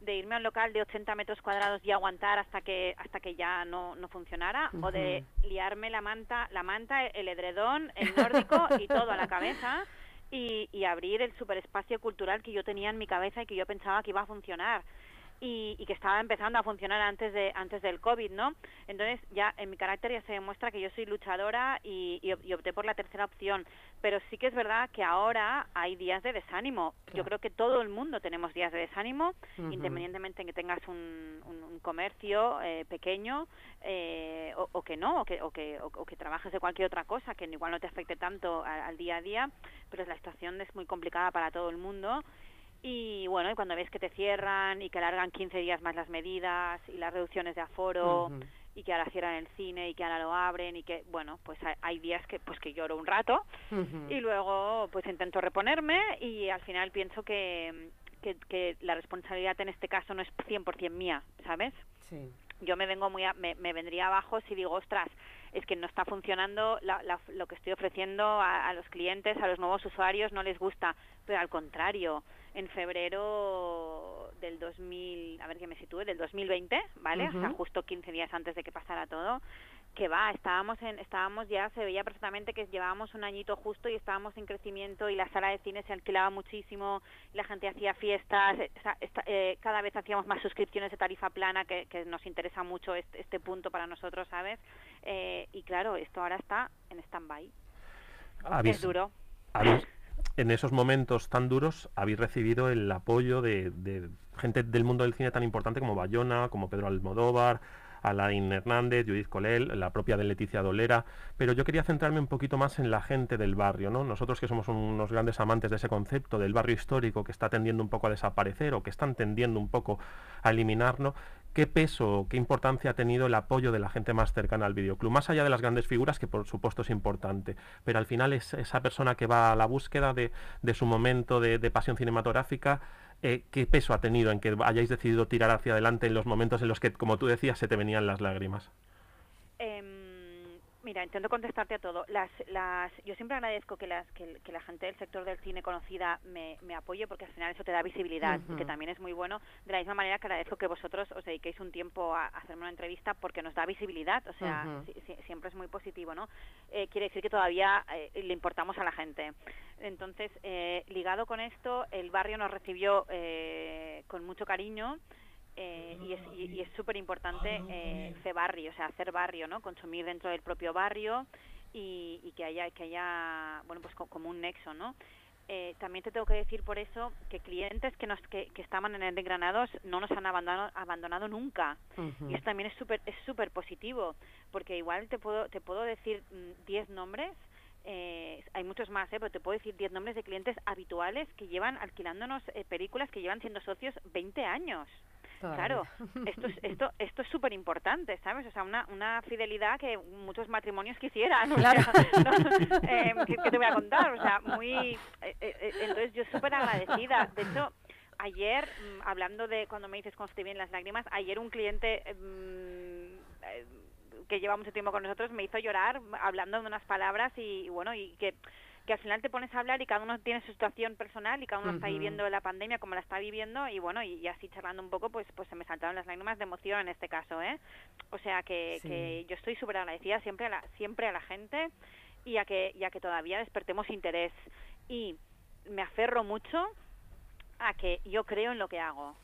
de irme a un local de 80 metros cuadrados y aguantar hasta que hasta que ya no, no funcionara o de liarme la manta la manta el edredón el nórdico y todo a la cabeza y, y abrir el superespacio cultural que yo tenía en mi cabeza y que yo pensaba que iba a funcionar y, y que estaba empezando a funcionar antes de antes del COVID, ¿no? Entonces ya en mi carácter ya se demuestra que yo soy luchadora y, y op- y opté por la tercera opción. Pero sí que es verdad que ahora hay días de desánimo. Yo creo que todo el mundo tenemos días de desánimo, independientemente en que tengas un, un- un comercio eh, pequeño eh, o, o que no, o que, o, que, o, o que trabajes de cualquier otra cosa que igual no te afecte tanto a- al día a día, pero la situación es muy complicada para todo el mundo y bueno, y cuando ves que te cierran y que alargan 15 días más las medidas y las reducciones de aforo y que ahora cierran el cine y que ahora lo abren y que, bueno, pues hay, días que pues que lloro un rato y luego pues intento reponerme y al final pienso que, que, que la responsabilidad en este caso no es 100% mía, ¿sabes? Sí. yo me vengo muy a- me, me vendría abajo si digo ostras es que no está funcionando la- la- lo que estoy ofreciendo a, a los clientes a los nuevos usuarios no les gusta pero al contrario en febrero del 2000 a ver que me sitúe del 2020 vale o sea justo 15 días antes de que pasara todo que va, estábamos en, estábamos ya, se veía perfectamente que llevábamos un añito justo y estábamos en crecimiento y la sala de cine se alquilaba muchísimo, y la gente hacía fiestas, eh, o sea, esta- eh, cada vez hacíamos más suscripciones de tarifa plana, que, que nos interesa mucho este, este punto para nosotros, ¿sabes? Eh, y claro, esto ahora está en stand-by. Es duro. habéis- en esos momentos tan duros habéis recibido el apoyo de, gente del mundo del cine tan importante como Bayona, como Pedro Almodóvar, Alain Hernández, Judith Colel, la propia de Leticia Dolera, pero yo quería centrarme un poquito más en la gente del barrio, ¿no? Nosotros que somos unos grandes amantes de ese concepto del barrio histórico que está tendiendo un poco a desaparecer o que están tendiendo un poco a eliminarlo, ¿qué peso, qué importancia ha tenido el apoyo de la gente más cercana al videoclub? Más allá de las grandes figuras, que por supuesto es importante, pero al final es esa persona que va a la búsqueda de, de su momento de, de pasión cinematográfica, eh, ¿qué peso ha tenido en que hayáis decidido tirar hacia adelante en los momentos en los que, como tú decías, se te venían las lágrimas? Em, mira, intento contestarte a todo. Las, las, yo siempre agradezco que, las, que, que la gente del sector del cine conocida me, me apoye porque al final eso te da visibilidad, que también es muy bueno. De la misma manera que agradezco que vosotros os dediquéis un tiempo a, a hacerme una entrevista porque nos da visibilidad, o sea, Ujú. si- si- siempre es muy positivo, ¿no? Eh, quiere decir que todavía eh, le importamos a la gente. Entonces, eh, ligado con esto, el barrio nos recibió eh, con mucho cariño. Eh, y es y, y es súper importante eh, hacer barrio, o sea, hacer barrio, ¿no? Consumir dentro del propio barrio y, y que haya que haya bueno pues co- como un nexo, ¿no? Eh, también te tengo que decir por eso que clientes que nos que, que estaban en el Granados no nos han abandonado, abandonado nunca y eso también es súper es súper positivo porque igual te puedo te puedo decir mm, 10 nombres eh, hay muchos más, ¿eh? pero te puedo decir 10 nombres de clientes habituales que llevan alquilándonos eh, películas que llevan siendo socios 20 años. Claro, esto es esto esto es súper importante, ¿sabes? O sea, una, una fidelidad que muchos matrimonios quisieran. o Claro. sea, ¿no? (laughs) Eh, ¿qué, qué te voy a contar? O sea, muy... eh, eh, eh, entonces yo súper agradecida. De hecho, ayer, mm, hablando de cuando me dices cuando te vienen las lágrimas, ayer un cliente... mm, que lleva mucho tiempo con nosotros me hizo llorar hablando de unas palabras y, y bueno y que que al final te pones a hablar y cada uno tiene su situación personal y cada uno está viviendo la pandemia como la está viviendo y bueno y, y así charlando un poco pues pues se me saltaron las lágrimas de emoción en este caso eh o sea que, Sí. que yo estoy súper agradecida siempre a la siempre a la gente y a que y a que todavía despertemos interés. Y me aferro mucho a que yo creo en lo que hago.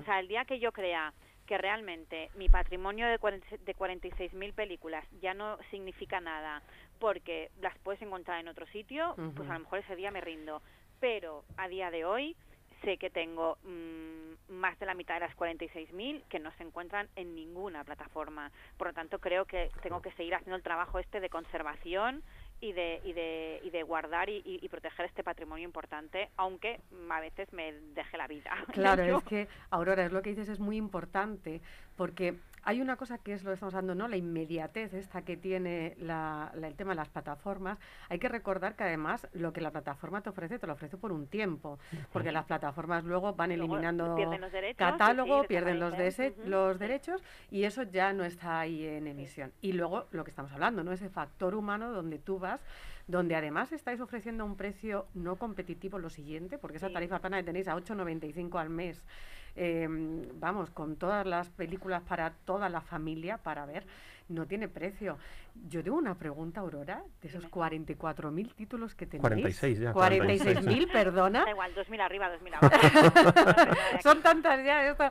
O sea, el día que yo crea que realmente mi patrimonio de 40 de 46.000 películas ya no significa nada porque las puedes encontrar en otro sitio, pues a lo mejor ese día me rindo. Pero a día de hoy sé que tengo mm, más de la mitad de las 46.000 que no se encuentran en ninguna plataforma. Por lo tanto, creo que tengo que seguir haciendo el trabajo este de conservación y de, y de, y de guardar y, proteger este patrimonio importante, aunque a veces me deje la vida. (laughs) Claro, es que, Aurora, es lo que dices, es muy importante, porque hay una cosa que es lo que estamos hablando, ¿no? La inmediatez esta que tiene la- la- el tema de las plataformas. Hay que recordar que además lo que la plataforma te ofrece, te lo ofrece por un tiempo, porque las plataformas luego van Luego eliminando pierden los derechos, catálogo, sí, pierden los, dese- los derechos y eso ya no está ahí en emisión. Y luego lo que estamos hablando, ¿no? Ese factor humano donde tú vas donde además estáis ofreciendo un precio no competitivo lo siguiente, porque esa tarifa plana que tenéis a 8,95 al mes, eh, vamos, con todas las películas para toda la familia para ver, no tiene precio. Yo tengo una pregunta, Aurora, de esos Dime. 44.000 títulos que tenéis. 46 ya, 46.000, perdona. Da igual, 2.000 arriba, 2.000 abajo. (laughs) (laughs) Son tantas ya. esto-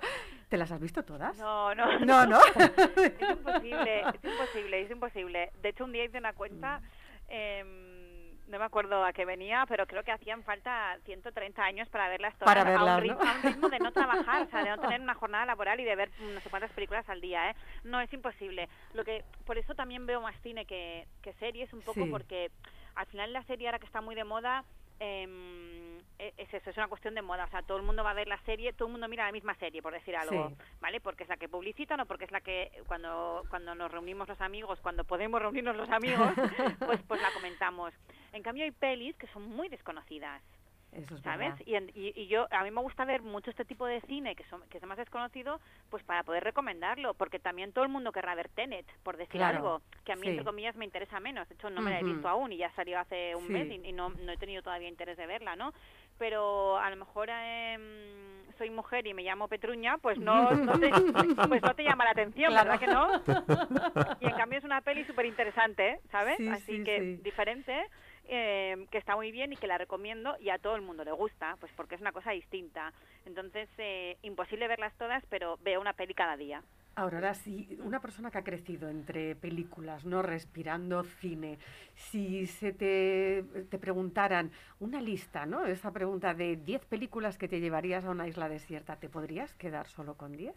¿Te las has visto todas? No, no. No, no. (laughs) es imposible, es imposible, es imposible. De hecho, un día hice una cuenta, em, no me acuerdo a qué venía, pero creo que hacían falta 130 años para verlas todas Para a, verlas, un ritmo, ¿no? a un ritmo de no (laughs) trabajar, o sea, de no tener una jornada laboral y de ver no sé cuántas películas al día, ¿eh? No, es imposible. Lo que Por eso también veo más cine que, que series, un poco Sí. porque al final la serie ahora que está muy de moda... em, e- es eso, es una cuestión de moda, o sea, todo el mundo va a ver la serie, todo el mundo mira la misma serie, por decir algo, Sí. ¿vale? Porque es la que publicitan o porque es la que cuando cuando nos reunimos los amigos, cuando podemos reunirnos los amigos, (laughs) pues pues la comentamos. En cambio hay pelis que son muy desconocidas, Eso es ¿sabes? Y, en- y, y yo a mí me gusta ver mucho este tipo de cine que son que es más desconocido, pues para poder recomendarlo, porque también todo el mundo querrá ver Tenet, por decir Claro, algo, que a mí sí. entre comillas me interesa menos. De hecho no me la he visto aún y ya salió hace un Sí. mes y, y no, no he tenido todavía interés de verla, ¿no? Pero a lo mejor em, soy mujer y me llamo Petruña, pues no, (laughs) no te, pues no te llama la atención, Claro. ¿verdad que no? (laughs) Y en cambio es una peli súper interesante, ¿sabes? Sí, Así sí, que sí. diferente, eh, que está muy bien y que la recomiendo y a todo el mundo le gusta, pues porque es una cosa distinta. Entonces, eh, imposible verlas todas, pero veo una peli cada día. Aurora, si una persona que ha crecido entre películas, no respirando cine, si se te, te preguntaran una lista, ¿no? Esa pregunta de 10 películas que te llevarías a una isla desierta, ¿te podrías quedar solo con 10?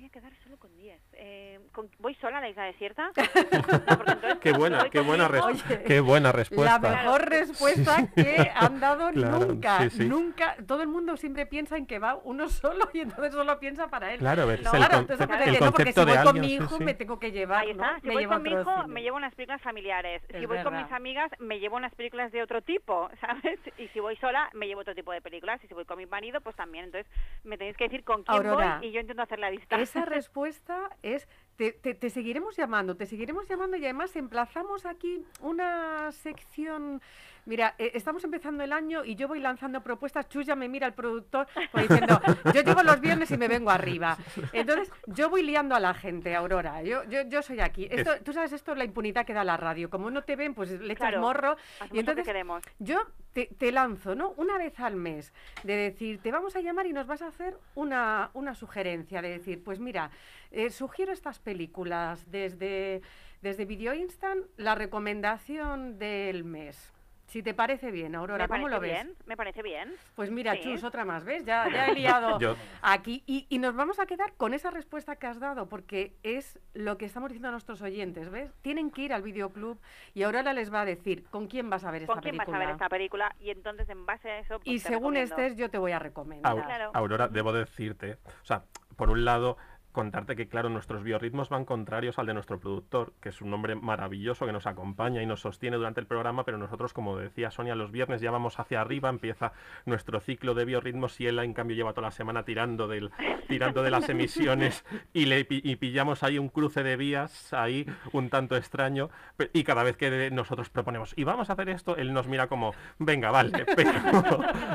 Voy a quedar solo con 10. Eh, ¿con- ¿Voy sola a la isla desierta? (laughs) No, Qué buena, qué buena, Oye, qué buena La respuesta. mejor respuesta que han dado (laughs) Claro, nunca, sí, sí. nunca. Todo el mundo siempre piensa en que va uno (laughs) solo y entonces solo piensa para él. Claro, es No, el, claro, con- entonces el puede decir, no, porque si voy con alguien. mi hijo sí. me tengo que llevar, Ahí ¿no? está. Si me voy con mi hijo, cine. me llevo unas películas familiares. Es si voy con mis amigas, me llevo unas películas de otro tipo, ¿sabes? Y si voy sola, me llevo otro tipo de películas. Y si voy con mi marido, pues también. Entonces, me tenéis que decir con quién Aurora, voy y yo intento hacer la lista. Esa respuesta es, te, te- seguiremos llamando, te seguiremos llamando y además emplazamos aquí una sección. Mira, eh, estamos empezando el año y yo voy lanzando propuestas. Chus ya me mira el productor pues, diciendo, (laughs) yo llego los viernes y me vengo arriba. Entonces, yo voy liando a la gente, Aurora. Yo, yo, yo soy aquí. Esto, Tú sabes, esto es la impunidad que da la radio. Como no te ven, pues le echas Claro, morro. Y que entonces, queremos. yo te, te lanzo, ¿no? Una vez al mes, de decir, te vamos a llamar y nos vas a hacer una, una sugerencia, de decir, pues mira, eh, sugiero estas películas desde, desde Video Instant, la recomendación del mes. Si te parece bien, Aurora, ¿cómo lo ves? bien, me parece bien. Pues mira, Sí. Chus, otra más, ¿ves? Ya, (laughs) ya he liado Yo- aquí. Y, y nos vamos a quedar con esa respuesta que has dado, porque es lo que estamos diciendo a nuestros oyentes, ¿ves? Tienen que ir al videoclub y Aurora les va a decir con quién vas a ver esta ¿Con quién película. vas a ver esta película? Y entonces, en base a eso, pues, Y según recomiendo. estés, yo te voy a recomendar. Claro. Aurora, debo decirte, o sea, por un lado, contarte que, claro, nuestros biorritmos van contrarios al de nuestro productor, que es un hombre maravilloso que nos acompaña y nos sostiene durante el programa, pero nosotros, como decía Sonia, los viernes ya vamos hacia arriba, empieza nuestro ciclo de biorritmos y él, en cambio, lleva toda la semana tirando, del, tirando de las emisiones y, le, y pillamos ahí un cruce de vías, ahí un tanto extraño, y cada vez que nosotros proponemos, y vamos a hacer esto, él nos mira como, venga, vale, (laughs) pero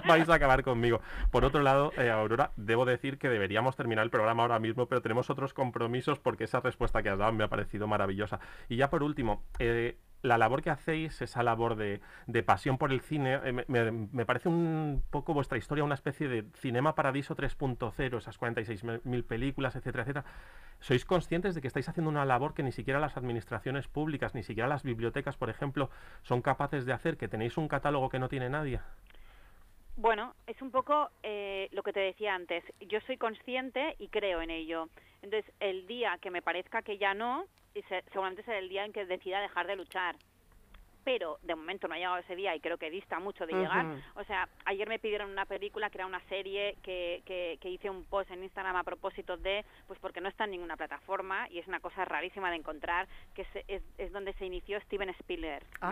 vais a acabar conmigo. Por otro lado, eh, Aurora, debo decir que deberíamos terminar el programa ahora mismo, pero tenemos otros compromisos porque esa respuesta que has dado me ha parecido maravillosa. Y ya por último, eh, la labor que hacéis, esa labor de, pasión por el cine, eh, me, me- me parece un poco vuestra historia, una especie de Cinema Paradiso 3.0, esas 46.000 películas, etcétera, etcétera. ¿Sois conscientes de que estáis haciendo una labor que ni siquiera las administraciones públicas, ni siquiera las bibliotecas, por ejemplo, son capaces de hacer? ¿Que tenéis un catálogo que no tiene nadie? Bueno, es un poco eh, lo que te decía antes. Yo soy consciente y creo en ello. Entonces, el día que me parezca que ya no, seguramente será el día en que decida dejar de luchar. Pero de momento no ha llegado ese día y creo que dista mucho de llegar. O sea, ayer me pidieron una película que era una serie que, que, que hice un post en Instagram a propósito de, pues porque no está en ninguna plataforma y es una cosa rarísima de encontrar, que se- es, es donde se inició Steven Spielberg, Ah.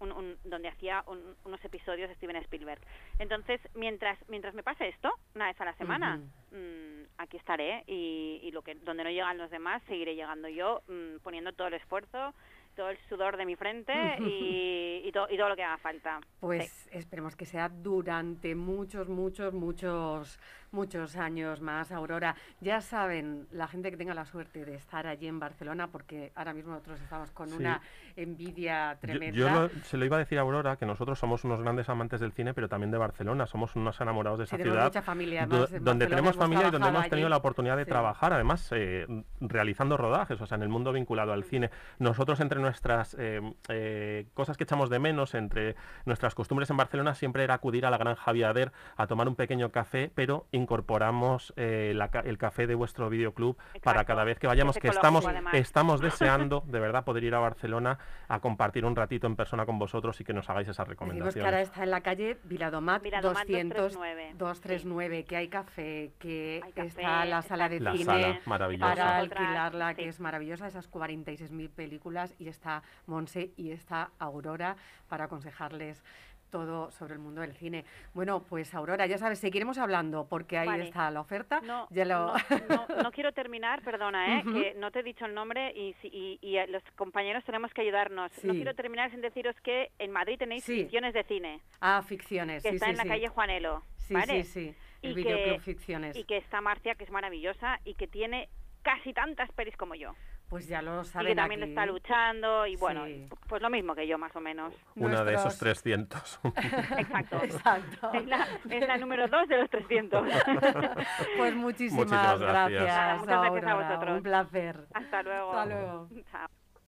Un- un- donde hacía un- unos episodios de Steven Spielberg. Entonces, mientras mientras me pase esto, una vez a la semana, mm, aquí estaré y, y lo que donde no llegan los demás, seguiré llegando yo, mm, poniendo todo el esfuerzo todo el sudor de mi frente y, y, to- y todo lo que haga falta. Pues esperemos que sea durante muchos, muchos, muchos, muchos años más, Aurora. Ya saben, la gente que tenga la suerte de estar allí en Barcelona, porque ahora mismo nosotros estamos con Sí. una envidia tremenda. yo lo- se lo iba a decir a Aurora que nosotros somos unos grandes amantes del cine, pero también de Barcelona. Somos unos enamorados de esa ciudad. mucha familia, do- donde tenemos familia y donde hemos tenido allí. la oportunidad de Sí. trabajar, además, eh, realizando rodajes, o sea, en el mundo vinculado al cine. Nosotros, entre nuestras eh, eh, cosas que echamos de menos, entre nuestras costumbres en Barcelona, siempre era acudir a la Gran Javiader a tomar un pequeño café, pero incorporamos eh, la ca- el café de vuestro videoclub para cada vez que vayamos, es que estamos, además. estamos (laughs) deseando de verdad poder ir a Barcelona a compartir un ratito en persona con vosotros y que nos hagáis esas Decimos que ahora recomendaciones. está en la calle Viladomat, Viladomat 200 239, 239, que hay café, que Hay café, está la sala de La cine sala, maravillosa. para alquilarla, que es maravillosa, esas 46.000 películas, y está Monse y está Aurora para aconsejarles todo sobre el mundo del cine. Bueno, pues Aurora, ya sabes, seguiremos hablando porque ahí Vale. está la oferta. No, ya lo... no, no, no (laughs) quiero terminar, perdona, ¿eh? Que no te he dicho el nombre y, y, y, eh, los compañeros tenemos que ayudarnos. No quiero terminar sin deciros que en Madrid tenéis Sí. ficciones de cine, Ah, ficciones. que sí, está en la calle Juanelo, Sí, ¿vale? sí, sí. El Y que- Ficciones. Y que está Marcia, que es maravillosa y que tiene casi tantas pelis como yo. Pues ya lo Y saben que también aquí. está luchando y bueno, Sí. pues lo mismo que yo más o menos. Una de esos Nuestros- 300. (laughs) (laughs) Exacto. Exacto. Es la, es la número dos de los 300. (laughs) Pues muchísimas, Muchísimas gracias. gracias, Nada, muchas gracias a vosotros. Un placer. Hasta luego. Hasta luego. Chao.